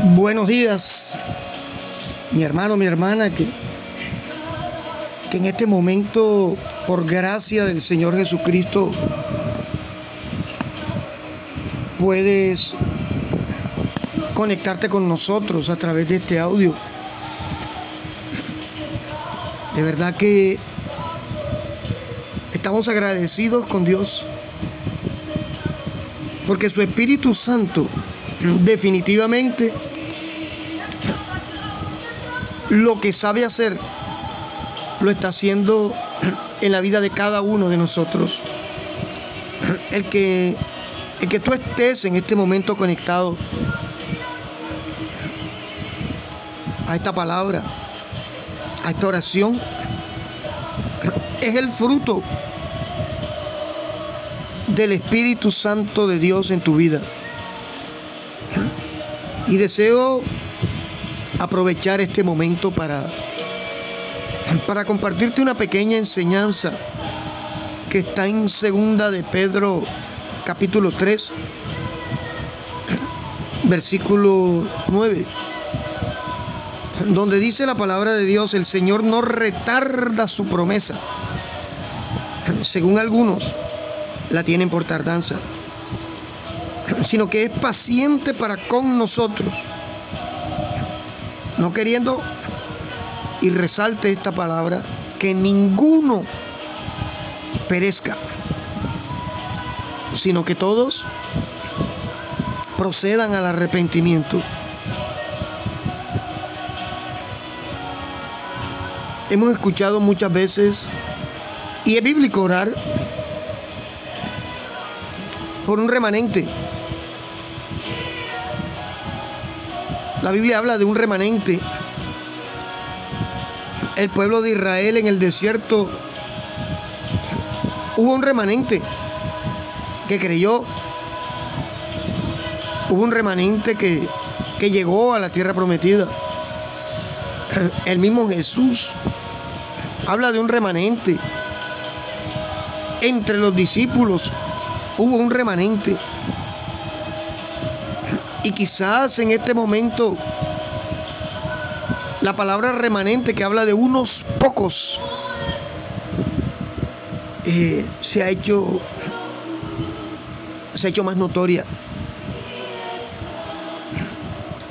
Buenos días, mi hermano, mi hermana, que, que en este momento, por gracia del Señor Jesucristo, puedes conectarte con nosotros a través de este audio. De verdad que estamos agradecidos con Dios porque su Espíritu Santo definitivamente lo que sabe hacer lo está haciendo en la vida de cada uno de nosotros. El que, el que tú estés en este momento conectado a esta palabra, a esta oración, es el fruto del Espíritu Santo de Dios en tu vida. Y deseo aprovechar este momento para, para compartirte una pequeña enseñanza que está en segunda de Pedro capítulo 3 versículo 9 donde dice la palabra de Dios, el Señor no retarda su promesa. Según algunos, la tienen por tardanza, sino que es paciente para con nosotros, no queriendo, y resalte esta palabra, que ninguno perezca, sino que todos procedan al arrepentimiento. Hemos escuchado muchas veces, y es bíblico orar por un remanente. La Biblia habla de un remanente. El pueblo de Israel en el desierto hubo un remanente que creyó. Hubo un remanente que, que llegó a la tierra prometida. El mismo Jesús habla de un remanente. Entre los discípulos hubo un remanente. Y quizás en este momento la palabra remanente que habla de unos pocos eh, se ha hecho se ha hecho más notoria.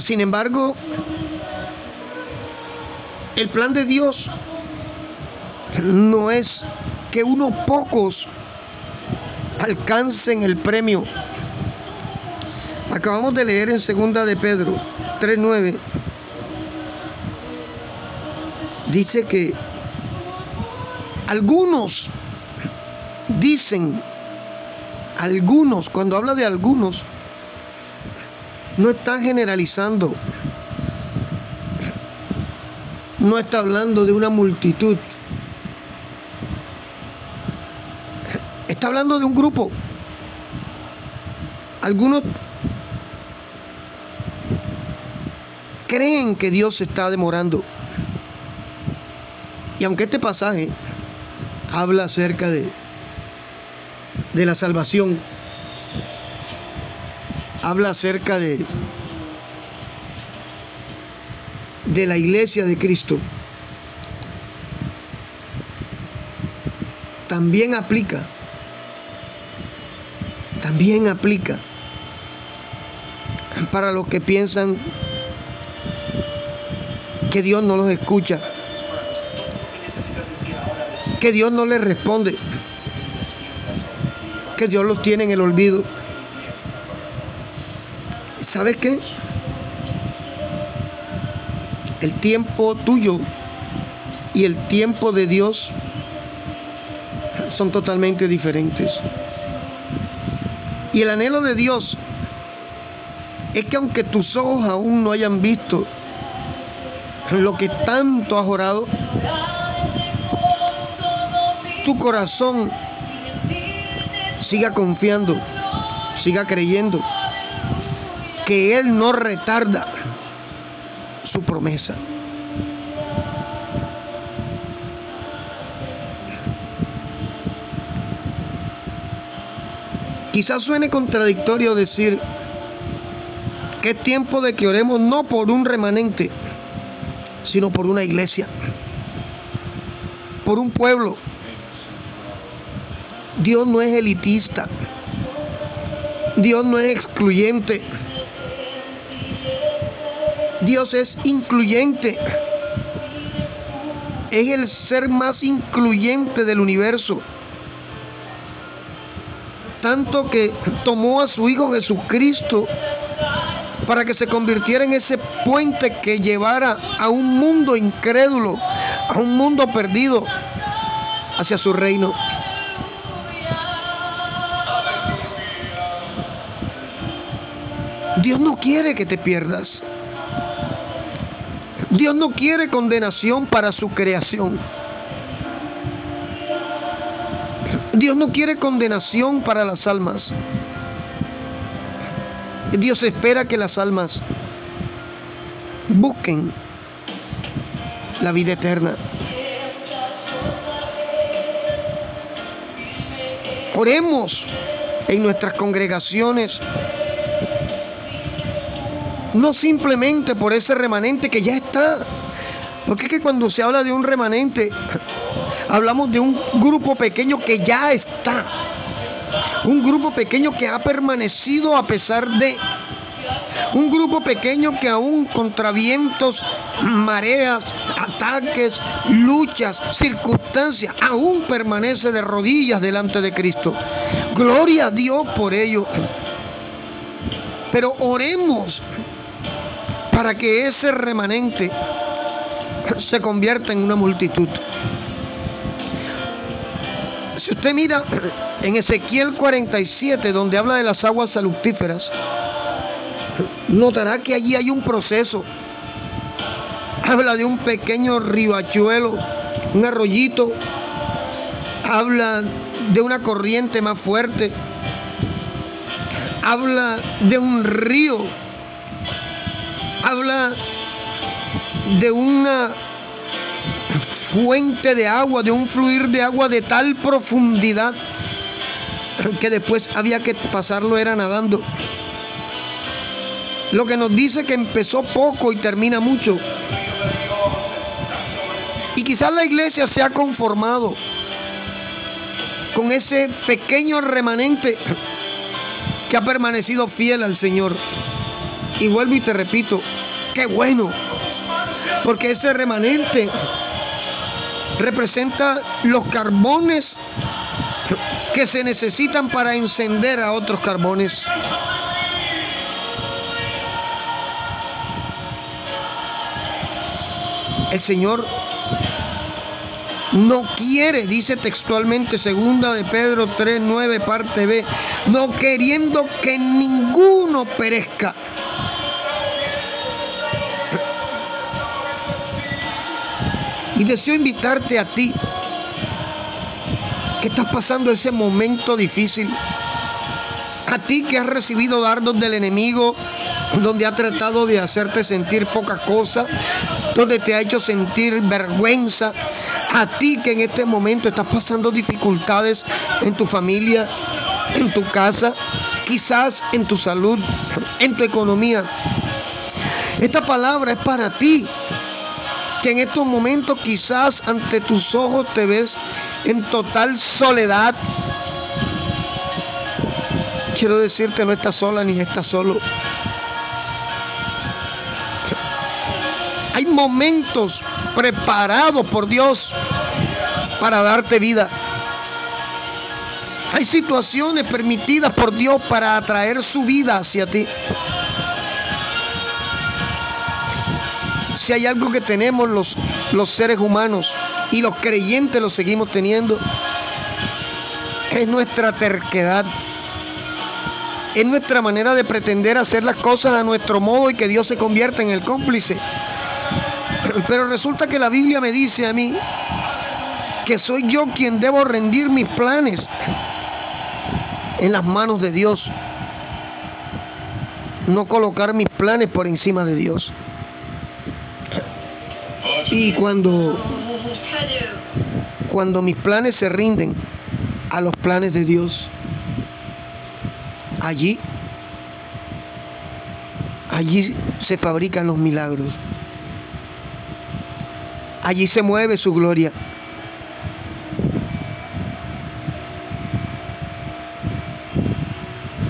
Sin embargo, el plan de Dios no es que unos pocos alcancen el premio. Acabamos de leer en segunda de Pedro 3:9. Dice que algunos dicen algunos, cuando habla de algunos, no está generalizando. No está hablando de una multitud. Está hablando de un grupo. Algunos creen que Dios se está demorando. Y aunque este pasaje habla acerca de, de la salvación, habla acerca de, de la iglesia de Cristo, también aplica también aplica para los que piensan que Dios no los escucha, que Dios no les responde, que Dios los tiene en el olvido. ¿Sabes qué? El tiempo tuyo y el tiempo de Dios son totalmente diferentes. Y el anhelo de Dios es que aunque tus ojos aún no hayan visto lo que tanto has orado, tu corazón siga confiando, siga creyendo que Él no retarda su promesa. Quizás suene contradictorio decir que es tiempo de que oremos no por un remanente, sino por una iglesia, por un pueblo. Dios no es elitista. Dios no es excluyente. Dios es incluyente. Es el ser más incluyente del universo. Tanto que tomó a su Hijo Jesucristo para que se convirtiera en ese puente que llevara a un mundo incrédulo, a un mundo perdido hacia su reino. Dios no quiere que te pierdas. Dios no quiere condenación para su creación. Dios no quiere condenación para las almas. Dios espera que las almas busquen la vida eterna. Oremos en nuestras congregaciones no simplemente por ese remanente que ya está. Porque es que cuando se habla de un remanente, hablamos de un grupo pequeño que ya está. Un grupo pequeño que ha permanecido a pesar de. Un grupo pequeño que aún contra vientos, mareas, ataques, luchas, circunstancias, aún permanece de rodillas delante de Cristo. Gloria a Dios por ello. Pero oremos para que ese remanente se convierta en una multitud. Mira en Ezequiel 47, donde habla de las aguas salutíferas, notará que allí hay un proceso. Habla de un pequeño ribachuelo, un arroyito. Habla de una corriente más fuerte. Habla de un río habla de una fuente de agua, de un fluir de agua de tal profundidad que después había que pasarlo era nadando. Lo que nos dice que empezó poco y termina mucho. Y quizás la iglesia se ha conformado con ese pequeño remanente que ha permanecido fiel al Señor. Y vuelvo y te repito, qué bueno. Porque ese remanente representa los carbones que se necesitan para encender a otros carbones. El Señor no quiere, dice textualmente segunda de Pedro 3, 9, parte B, no queriendo que ninguno perezca Y deseo invitarte a ti que estás pasando ese momento difícil. A ti que has recibido dardos del enemigo, donde ha tratado de hacerte sentir poca cosa, donde te ha hecho sentir vergüenza. A ti que en este momento estás pasando dificultades en tu familia, en tu casa, quizás en tu salud, en tu economía. Esta palabra es para ti que en estos momentos quizás ante tus ojos te ves en total soledad. Quiero decirte, no estás sola ni estás solo. Hay momentos preparados por Dios para darte vida. Hay situaciones permitidas por Dios para atraer su vida hacia ti. Si hay algo que tenemos los, los seres humanos y los creyentes lo seguimos teniendo, es nuestra terquedad. Es nuestra manera de pretender hacer las cosas a nuestro modo y que Dios se convierta en el cómplice. Pero resulta que la Biblia me dice a mí que soy yo quien debo rendir mis planes en las manos de Dios. No colocar mis planes por encima de Dios. Y cuando, cuando mis planes se rinden a los planes de Dios, allí, allí se fabrican los milagros. Allí se mueve su gloria.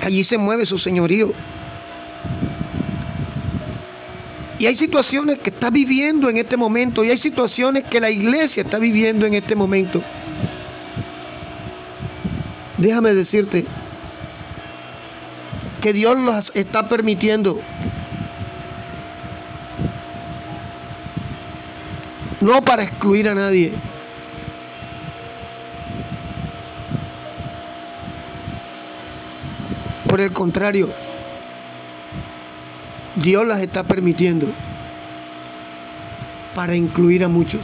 Allí se mueve su señorío. Y hay situaciones que está viviendo en este momento y hay situaciones que la iglesia está viviendo en este momento. Déjame decirte que Dios las está permitiendo. No para excluir a nadie. Por el contrario, Dios las está permitiendo para incluir a muchos.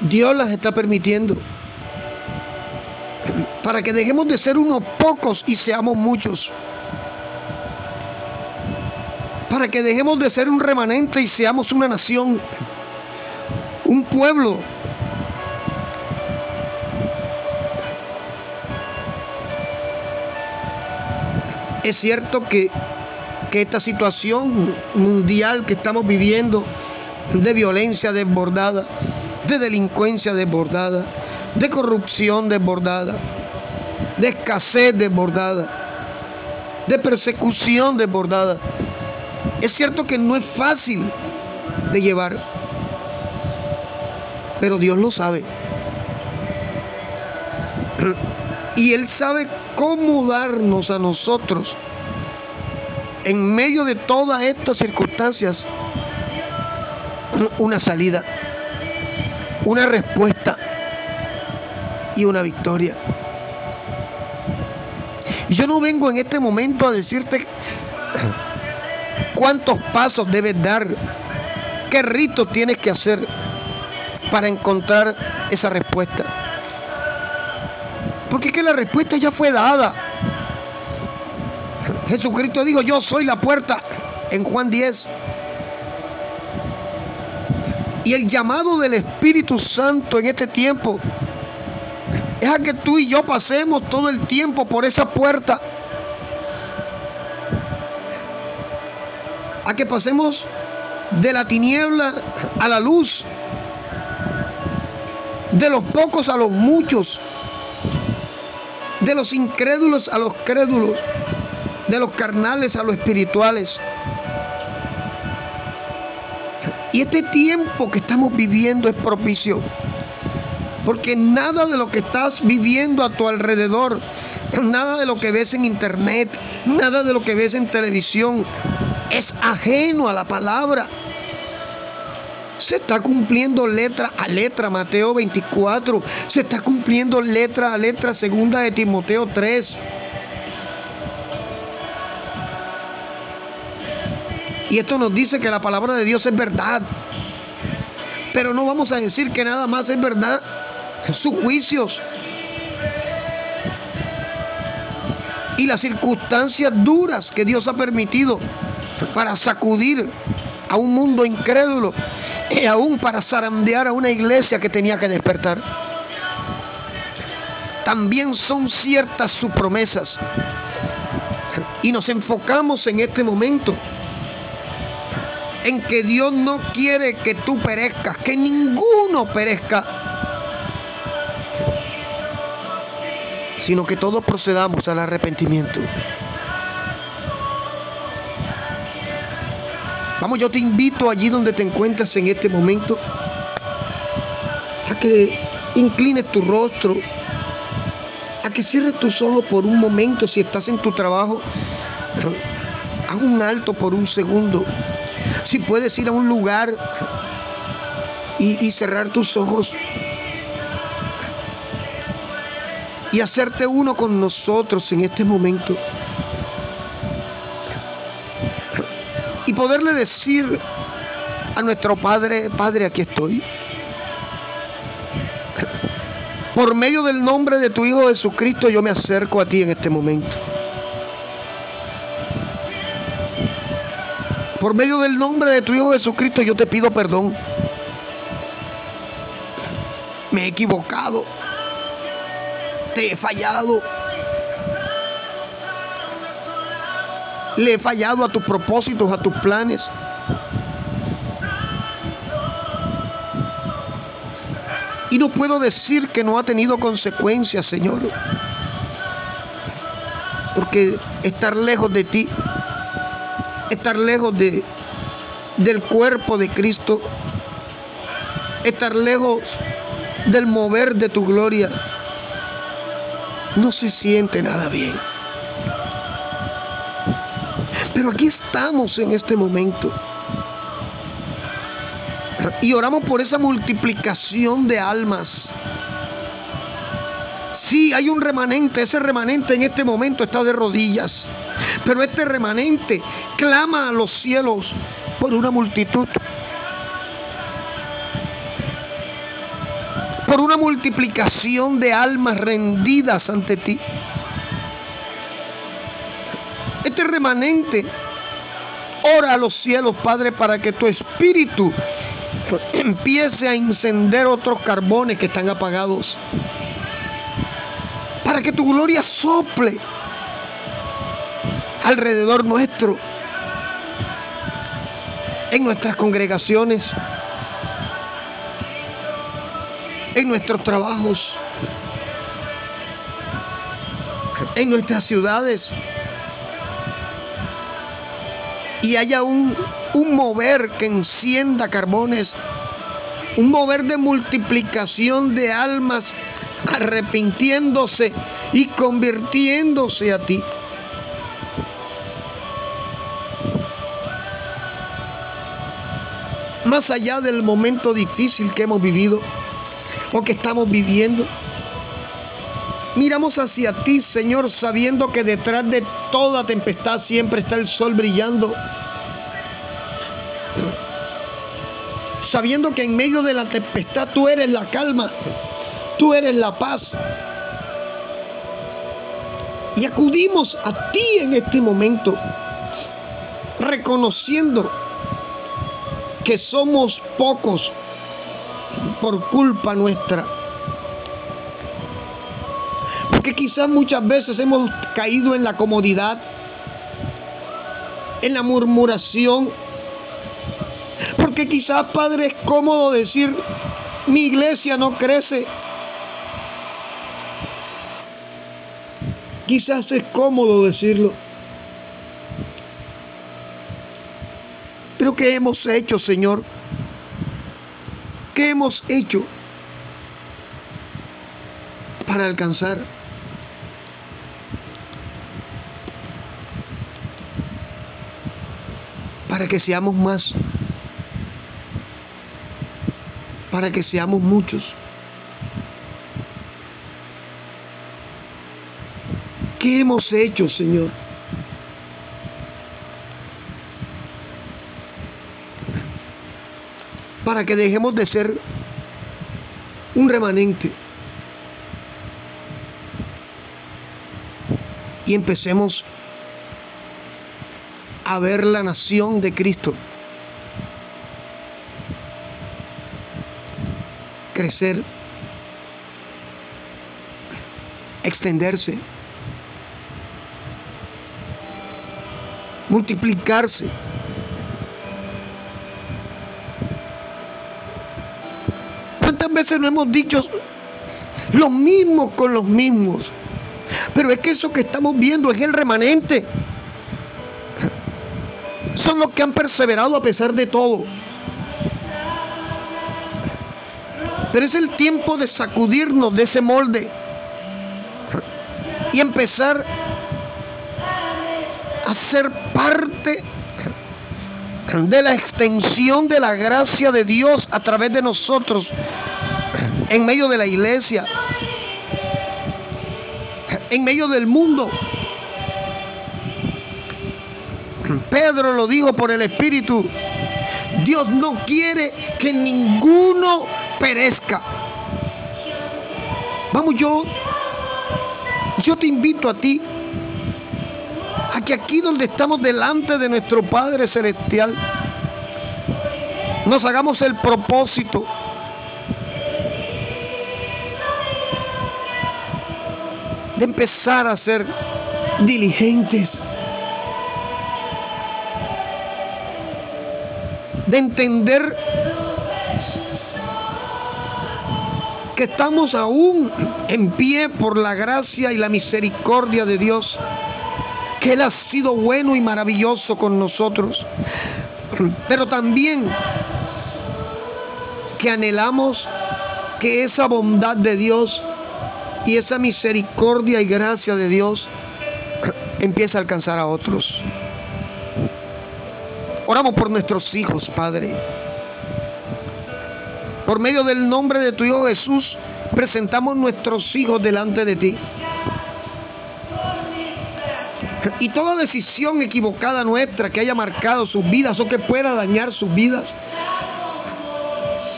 Dios las está permitiendo para que dejemos de ser unos pocos y seamos muchos. Para que dejemos de ser un remanente y seamos una nación, un pueblo Es cierto que, esta situación mundial que estamos viviendo de violencia desbordada, de delincuencia desbordada, de corrupción desbordada, de escasez desbordada, de persecución desbordada. Es cierto que no es fácil de llevar, pero Dios lo sabe. Y Él sabe cómo darnos a nosotros en medio de todas estas circunstancias una salida, una respuesta y una victoria. Y yo no vengo en este momento a decirte cuántos pasos debes dar, qué rito tienes que hacer para encontrar esa respuesta. Porque es que la respuesta ya fue dada. Jesucristo dijo, yo soy la puerta en Juan 10. Y el llamado del Espíritu Santo en este tiempo es a que tú y yo pasemos todo el tiempo por esa puerta. A que pasemos de la tiniebla a la luz. De los pocos a los muchos de los incrédulos a los crédulos, de los carnales a los espirituales. Y este tiempo que estamos viviendo es propicio, porque nada de lo que estás viviendo a tu alrededor, nada de lo que ves en internet, nada de lo que ves en televisión, es ajeno a la palabra. Se está cumpliendo letra a letra Mateo 24. Se está cumpliendo letra a letra segunda de Timoteo 3. Y esto nos dice que la palabra de Dios es verdad. Pero no vamos a decir que nada más es verdad. Sus juicios. Y las circunstancias duras que Dios ha permitido para sacudir a un mundo incrédulo y aún para zarandear a una iglesia que tenía que despertar. También son ciertas sus promesas. Y nos enfocamos en este momento en que Dios no quiere que tú perezcas, que ninguno perezca, sino que todos procedamos al arrepentimiento. Vamos, yo te invito allí donde te encuentras en este momento a que inclines tu rostro, a que cierres tus ojos por un momento si estás en tu trabajo. Haz un alto por un segundo. Si puedes ir a un lugar y, y cerrar tus ojos y hacerte uno con nosotros en este momento. Poderle decir a nuestro Padre, Padre, aquí estoy. Por medio del nombre de tu Hijo Jesucristo yo me acerco a ti en este momento. Por medio del nombre de tu Hijo Jesucristo yo te pido perdón. Me he equivocado. Te he fallado. Le he fallado a tus propósitos, a tus planes. Y no puedo decir que no ha tenido consecuencias, Señor. Porque estar lejos de ti, estar lejos de, del cuerpo de Cristo, estar lejos del mover de tu gloria, no se siente nada bien. Pero aquí estamos en este momento. Y oramos por esa multiplicación de almas. Sí, hay un remanente. Ese remanente en este momento está de rodillas. Pero este remanente clama a los cielos por una multitud. Por una multiplicación de almas rendidas ante ti. Remanente ora a los cielos, Padre, para que tu espíritu empiece a encender otros carbones que están apagados. Para que tu gloria sople alrededor nuestro, en nuestras congregaciones, en nuestros trabajos, en nuestras ciudades. Y haya un un mover que encienda carbones, un mover de multiplicación de almas arrepintiéndose y convirtiéndose a ti. Más allá del momento difícil que hemos vivido o que estamos viviendo, miramos hacia ti, Señor, sabiendo que detrás de toda tempestad siempre está el sol brillando sabiendo que en medio de la tempestad tú eres la calma, tú eres la paz. Y acudimos a ti en este momento, reconociendo que somos pocos por culpa nuestra. Porque quizás muchas veces hemos caído en la comodidad, en la murmuración, porque quizás, Padre, es cómodo decir, mi iglesia no crece. Quizás es cómodo decirlo. Pero ¿qué hemos hecho, Señor? ¿Qué hemos hecho para alcanzar? Para que seamos más para que seamos muchos. ¿Qué hemos hecho, Señor? Para que dejemos de ser un remanente y empecemos a ver la nación de Cristo crecer, extenderse, multiplicarse. ¿Cuántas veces no hemos dicho lo mismo con los mismos? Pero es que eso que estamos viendo es el remanente. Son los que han perseverado a pesar de todo. Pero es el tiempo de sacudirnos de ese molde y empezar a ser parte de la extensión de la gracia de Dios a través de nosotros en medio de la iglesia, en medio del mundo. Pedro lo dijo por el Espíritu. Dios no quiere que ninguno perezca. Vamos, yo, yo te invito a ti a que aquí donde estamos delante de nuestro Padre Celestial, nos hagamos el propósito de empezar a ser diligentes de entender que estamos aún en pie por la gracia y la misericordia de Dios, que Él ha sido bueno y maravilloso con nosotros, pero también que anhelamos que esa bondad de Dios y esa misericordia y gracia de Dios empiece a alcanzar a otros. Oramos por nuestros hijos, Padre. Por medio del nombre de tu Hijo Jesús, presentamos nuestros hijos delante de ti. Y toda decisión equivocada nuestra que haya marcado sus vidas o que pueda dañar sus vidas,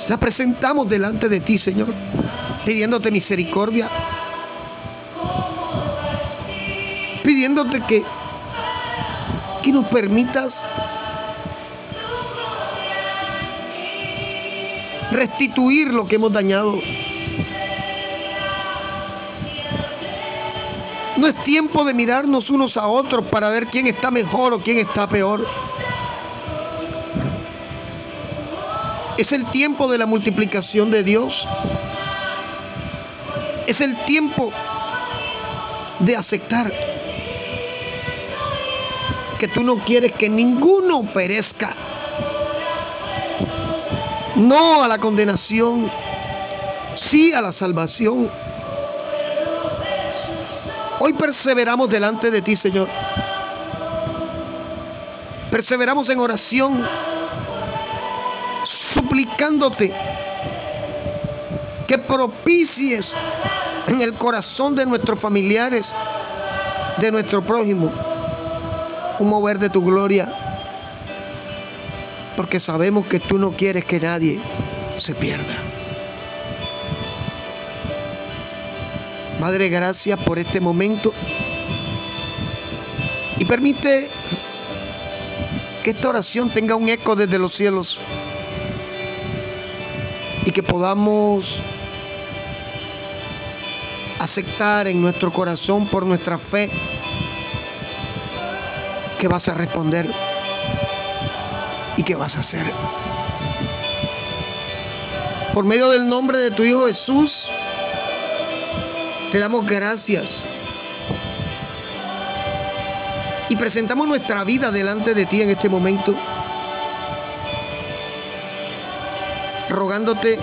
la presentamos delante de ti, Señor, pidiéndote misericordia, pidiéndote que, que nos permitas restituir lo que hemos dañado. No es tiempo de mirarnos unos a otros para ver quién está mejor o quién está peor. Es el tiempo de la multiplicación de Dios. Es el tiempo de aceptar que tú no quieres que ninguno perezca. No a la condenación, sí a la salvación. Hoy perseveramos delante de ti, Señor. Perseveramos en oración, suplicándote que propicies en el corazón de nuestros familiares, de nuestro prójimo, un mover de tu gloria porque sabemos que tú no quieres que nadie se pierda. Madre, gracias por este momento y permite que esta oración tenga un eco desde los cielos y que podamos aceptar en nuestro corazón por nuestra fe que vas a responder ¿Y qué vas a hacer? Por medio del nombre de tu Hijo Jesús, te damos gracias. Y presentamos nuestra vida delante de ti en este momento. Rogándote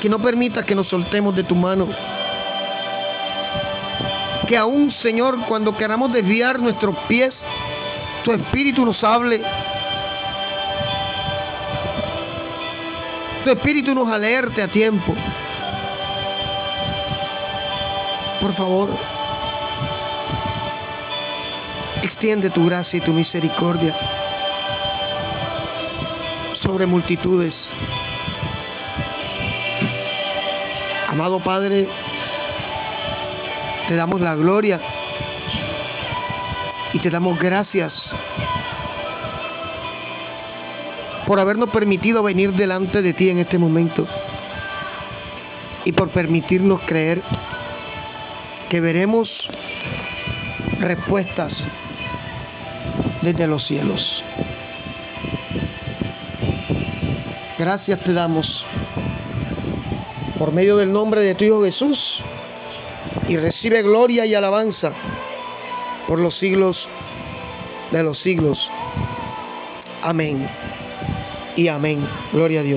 que no permitas que nos soltemos de tu mano. Que aún, Señor, cuando queramos desviar nuestros pies, tu espíritu nos hable. Tu espíritu nos alerte a tiempo. Por favor, extiende tu gracia y tu misericordia sobre multitudes. Amado Padre, te damos la gloria y te damos gracias por habernos permitido venir delante de ti en este momento y por permitirnos creer que veremos respuestas desde los cielos. Gracias te damos por medio del nombre de tu Hijo Jesús y recibe gloria y alabanza por los siglos de los siglos. Amén y amén. Gloria a Dios.